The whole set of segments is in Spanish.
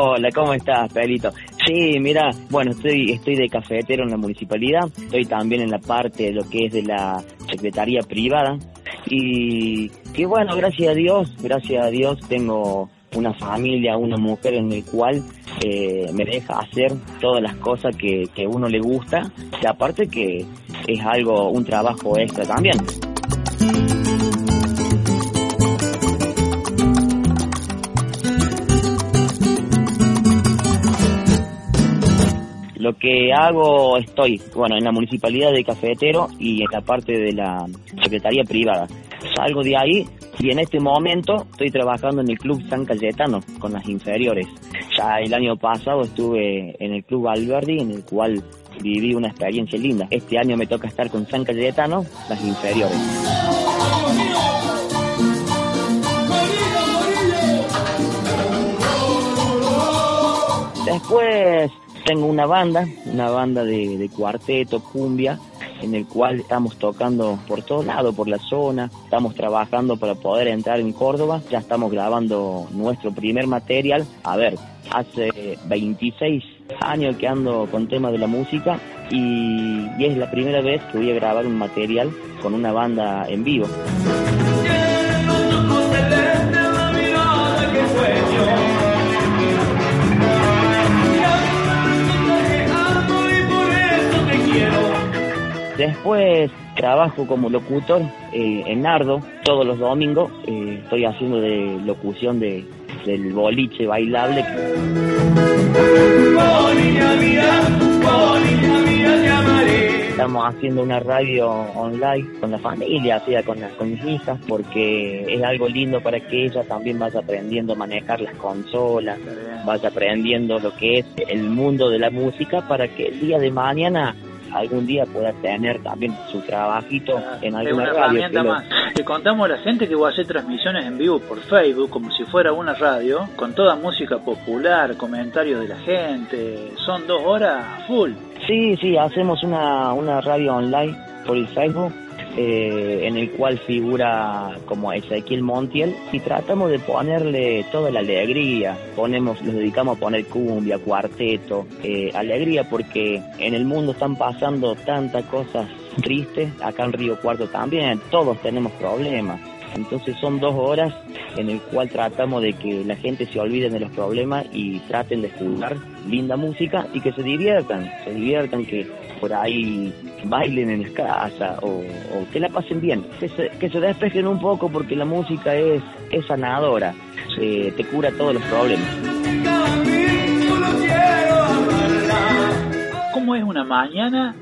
Hola, ¿cómo estás, Pelito? Sí, mira, bueno, estoy estoy de cafetero en la municipalidad, estoy también en la parte de lo que es de la secretaría privada y que bueno, gracias a Dios, gracias a Dios tengo una familia, una mujer en el cual eh, me deja hacer todas las cosas que, que uno le gusta y aparte que es algo, un trabajo extra también. Lo que hago, estoy, bueno, en la municipalidad de cafetero y en la parte de la secretaría privada. Salgo de ahí y en este momento estoy trabajando en el Club San Cayetano con las inferiores. Ya el año pasado estuve en el Club Alberdi, en el cual viví una experiencia linda. Este año me toca estar con San Cayetano, las inferiores. Después tengo una banda, una banda de, cuarteto, cumbia, en el cual estamos tocando por todos lados, por la zona, estamos trabajando para poder entrar en Córdoba, ya estamos grabando nuestro primer material. A ver, hace 26 años que ando con temas de la música y es la primera vez que voy a grabar un material con una banda en vivo. Después trabajo como locutor eh, en Nardo todos los domingos. eh, estoy haciendo de locución de, del boliche bailable. Estamos haciendo una radio online con la familia, sea, con, las, con mis hijas, porque es algo lindo para que ella también vaya aprendiendo a manejar las consolas, vaya aprendiendo lo que es el mundo de la música para que el día de mañana algún día pueda tener también su trabajito en Es alguna una radio. herramienta lo- más. Le contamos a la gente que voy a hacer transmisiones en vivo por Facebook, como si fuera una radio, con toda música popular, comentarios de la gente. Son dos horas full. Sí, sí, hacemos una, una radio online por el Facebook eh, en el cual figura como Ezequiel Montiel y tratamos de ponerle toda la alegría. Ponemos, nos dedicamos a poner cumbia, cuarteto, eh, alegría porque en el mundo están pasando tantas cosas tristes, acá en Río Cuarto también, todos tenemos problemas. Entonces son dos horas en el cual tratamos de que la gente se olvide de los problemas y traten de escuchar linda música y que se diviertan, se diviertan, que por ahí bailen en la casa o, o que la pasen bien, que se, que se despejen un poco porque la música es, es sanadora, eh, te cura todos los problemas. ¿Cómo es una mañana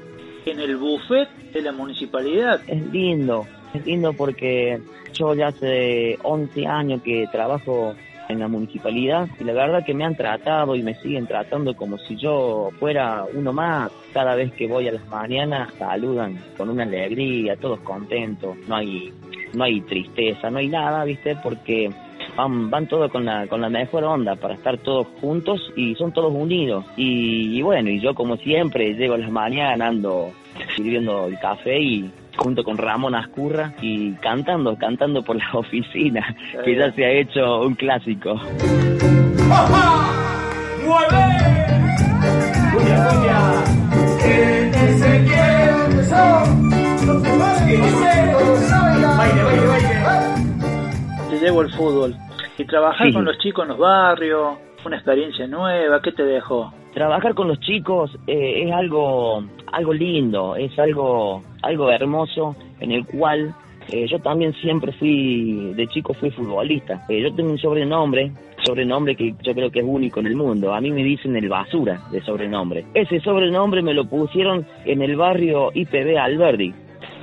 en el buffet de la municipalidad? Es lindo, es lindo porque yo ya hace 11 años que trabajo en la municipalidad y la verdad que me han tratado y me siguen tratando como si yo fuera uno más. Cada vez que voy a las mañanas saludan con una alegría, todos contentos, no hay no hay tristeza, no hay nada, ¿viste? Porque van, van todos con la, con la mejor onda para estar todos juntos y son todos unidos. Y, y bueno, y yo como siempre llego a las mañanas, ando sirviendo el café y junto con Ramón Ascurra y cantando, cantando por las oficinas, que ya se ha hecho un clásico. Te llevo el fútbol. Y trabajar Sí. con los chicos en los barrios, una experiencia nueva, ¿qué te dejó? Trabajar con los chicos eh, es algo, algo lindo, es algo, algo hermoso en el cual eh, yo también siempre fui, de chico fui futbolista. Eh, yo tengo un sobrenombre, sobrenombre que yo creo que es único en el mundo. A mí me dicen el basura de sobrenombre. Ese sobrenombre me lo pusieron en el barrio IPB Alberdi.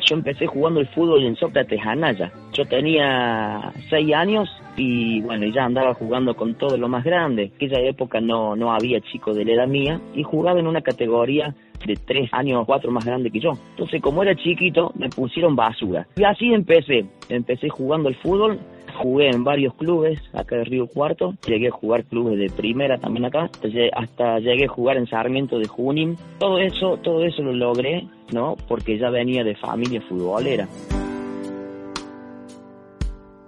Yo empecé jugando el fútbol en Sócrates Anaya. Yo tenía seis años y bueno, ya andaba jugando con todo lo más grande. En aquella época no, no había chicos de la edad mía y jugaba en una categoría de tres años o cuatro más grande que yo. Entonces, como era chiquito, me pusieron basura. Y así empecé. Empecé jugando el fútbol. Jugué en varios clubes acá de Río Cuarto. Llegué a jugar clubes de primera también acá. Hasta llegué a jugar en Sarmiento de Junín. Todo eso, todo eso lo logré, ¿no? Porque ya venía de familia futbolera.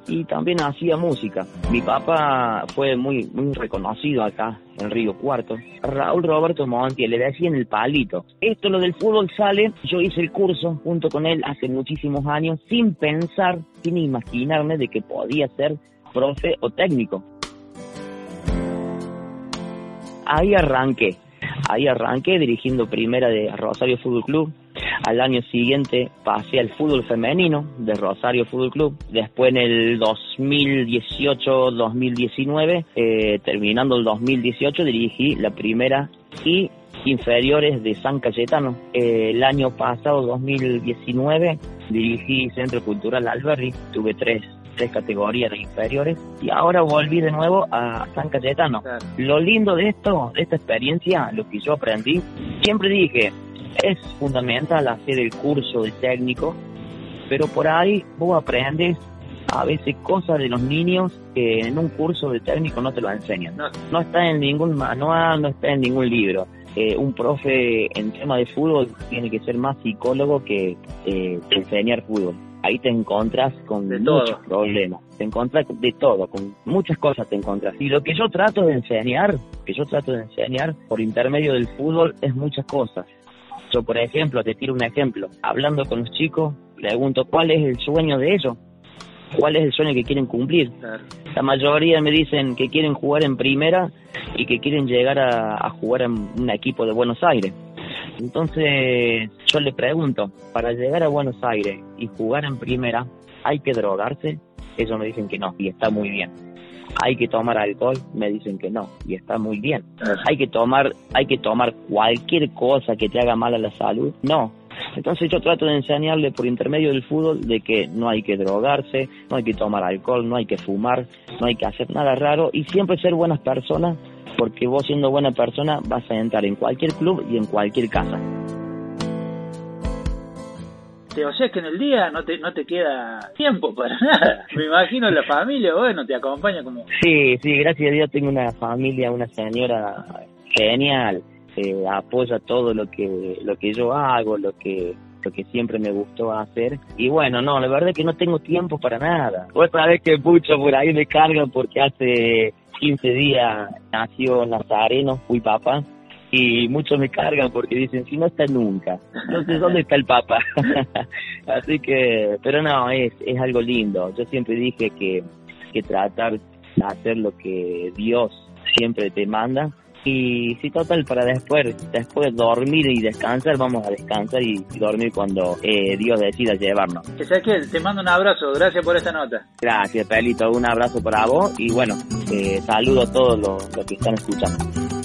Y también hacía música. Mi papá fue muy, muy reconocido acá en Río Cuarto. Raúl Roberto Monti, le decía en el palito. Esto, lo del fútbol sale, yo hice el curso junto con él hace muchísimos años sin pensar, sin imaginarme de que podía ser profe o técnico. Ahí arranqué, ahí arranqué dirigiendo primera de Rosario Fútbol Club, al año siguiente pasé al fútbol femenino de Rosario Fútbol Club. Después en el 2018-2019, eh, terminando el 2018, dirigí la primera y inferiores de San Cayetano. Eh, el año pasado, 2019, dirigí Centro Cultural Alberri. Tuve tres tres categorías de inferiores y ahora volví de nuevo a San Cayetano. Lo lindo de esto, de esta experiencia, lo que yo aprendí, siempre dije, es fundamental hacer el curso de técnico, pero por ahí vos aprendes a veces cosas de los niños que en un curso de técnico no te lo enseñan. No, está en ningún manual, no está en ningún libro. Eh, un profe en tema de fútbol tiene que ser más psicólogo que eh, enseñar fútbol. Ahí te encontras con muchos problemas, te encuentras de todo, con muchas cosas te encuentras. Y lo que yo trato de enseñar, que yo trato de enseñar por intermedio del fútbol es muchas cosas. Yo, por ejemplo, te tiro un ejemplo. Hablando con los chicos, pregunto cuál es el sueño de ellos, cuál es el sueño que quieren cumplir. La mayoría me dicen que quieren jugar en primera y que quieren llegar a, jugar en un equipo de Buenos Aires. Entonces yo le pregunto, para llegar a Buenos Aires y jugar en primera, ¿hay que drogarse? Ellos me dicen que no, y está muy bien hay que tomar alcohol, me dicen que no, y está muy bien. Hay que tomar, hay que tomar cualquier cosa que te haga mal a la salud, no. Entonces yo trato de enseñarle por intermedio del fútbol de que no hay que drogarse, no hay que tomar alcohol, no hay que fumar, no hay que hacer nada raro y siempre ser buenas personas, porque vos siendo buena persona vas a entrar en cualquier club y en cualquier casa o sea que en el día no te, no te queda tiempo para nada. Me imagino la familia, bueno, te acompaña como... Sí, sí, gracias a Dios tengo una familia, una señora genial, eh, apoya todo lo que, lo que yo hago, lo que que siempre me gustó hacer. Y bueno, no, la verdad es que no tengo tiempo para nada. Otra vez que mucho por ahí me cargan porque hace 15 días nació Nazareno, fui papá, y muchos me cargan porque dicen, si no está nunca, entonces ¿dónde está el Papa? Así que, pero no, es, es algo lindo. Yo siempre dije que, que tratar de hacer lo que Dios siempre te manda. Y si total, para después, después dormir y descansar, vamos a descansar y dormir cuando eh, Dios decida llevarnos. Ezequiel, te mando un abrazo, gracias por esta nota. Gracias, Pelito, un abrazo para vos y bueno, eh, saludo a todos los que están escuchando.